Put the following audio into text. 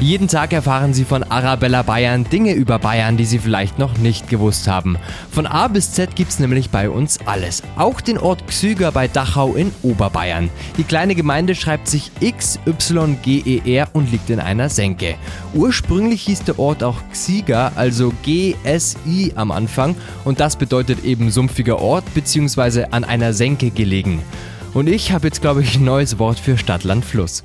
Jeden Tag erfahren Sie von Arabella Bayern Dinge über Bayern, die Sie vielleicht noch nicht gewusst haben. Von A bis Z gibt's nämlich bei uns alles. Auch den Ort Xüger bei Dachau in Oberbayern. Die kleine Gemeinde schreibt sich XYGER und liegt in einer Senke. Ursprünglich hieß der Ort auch Xiga, also GSI am Anfang und das bedeutet eben sumpfiger Ort bzw. an einer Senke gelegen. Und ich habe jetzt, glaube ich, ein neues Wort für Stadtland Fluss.